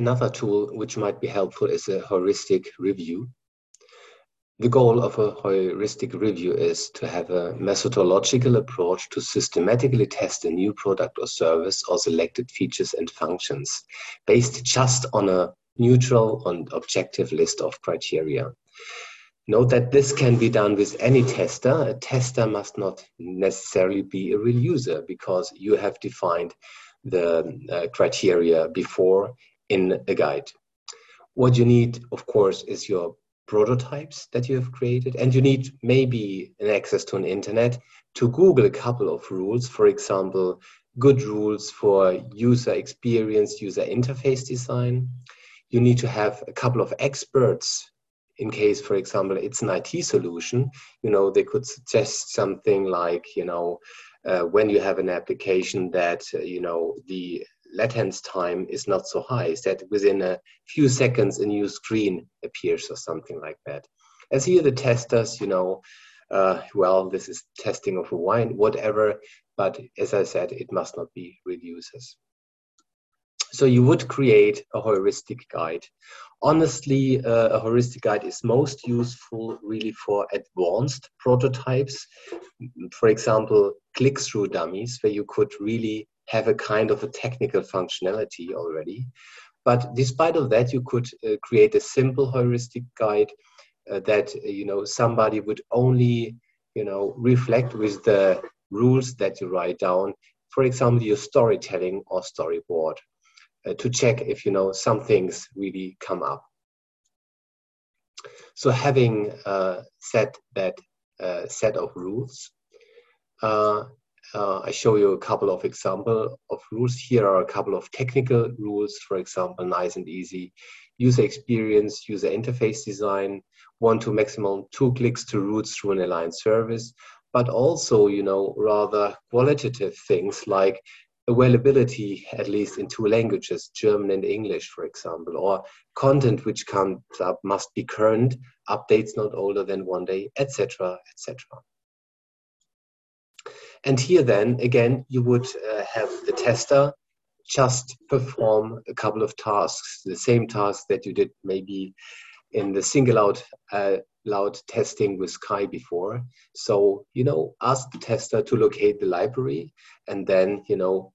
Another tool which might be helpful is a heuristic review. The goal of a heuristic review is to have a methodological approach to systematically test a new product or service or selected features and functions based just on a neutral and objective list of criteria. Note that this can be done with any tester. A tester must not necessarily be a real user because you have defined the uh, criteria before in a guide. What you need, of course, is your prototypes that you have created and you need maybe an access to an internet to google a couple of rules. For example good rules for user experience user interface design. You need to have a couple of experts in case for example it's an it solution. You know they could suggest something like you know uh, when you have an application that uh, you know the latence time is not so high, is that within a few seconds a new screen appears or something like that. As here the testers, you know, uh, well, this is testing of a wine, whatever, but as I said, it must not be real users. So you would create a heuristic guide. Honestly, uh, a heuristic guide is most useful really for advanced prototypes. For example, click-through dummies, where you could really have a kind of a technical functionality already. But despite of that, you could uh, create a simple heuristic guide uh, that uh, you know somebody would only you know reflect with the rules that you write down. For example, your storytelling or storyboard uh, to check if you know some things really come up. So having uh, set that uh, set of rules, uh, I show you a couple of example of rules. Here are a couple of technical rules, for example, nice and easy. User experience, user interface design, one to maximum two clicks to routes through an aligned service, but also, you know, rather qualitative things like availability, at least in two languages, German and English, for example, or content which comes up must be current, updates not older than one day, etc., etc. And here then, again, you would uh, have the tester just perform a couple of tasks, the same tasks that you did maybe in the single out uh, loud testing with Sky before. So, you know, ask the tester to locate the library and then, you know,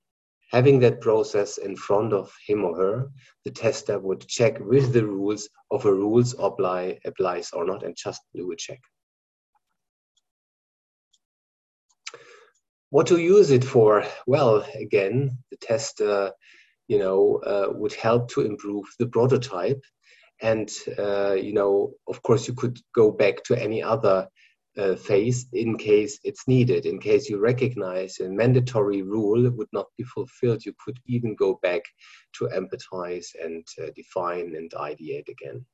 having that process in front of him or her, the tester would check with the rules of a rules apply applies or not and just do a check. What to use it for? Well, again, the test, uh, you know, uh, would help to improve the prototype. And, uh, you know, of course, you could go back to any other uh, phase in case it's needed. In case you recognize a mandatory rule would not be fulfilled, you could even go back to empathize and uh, define and ideate again.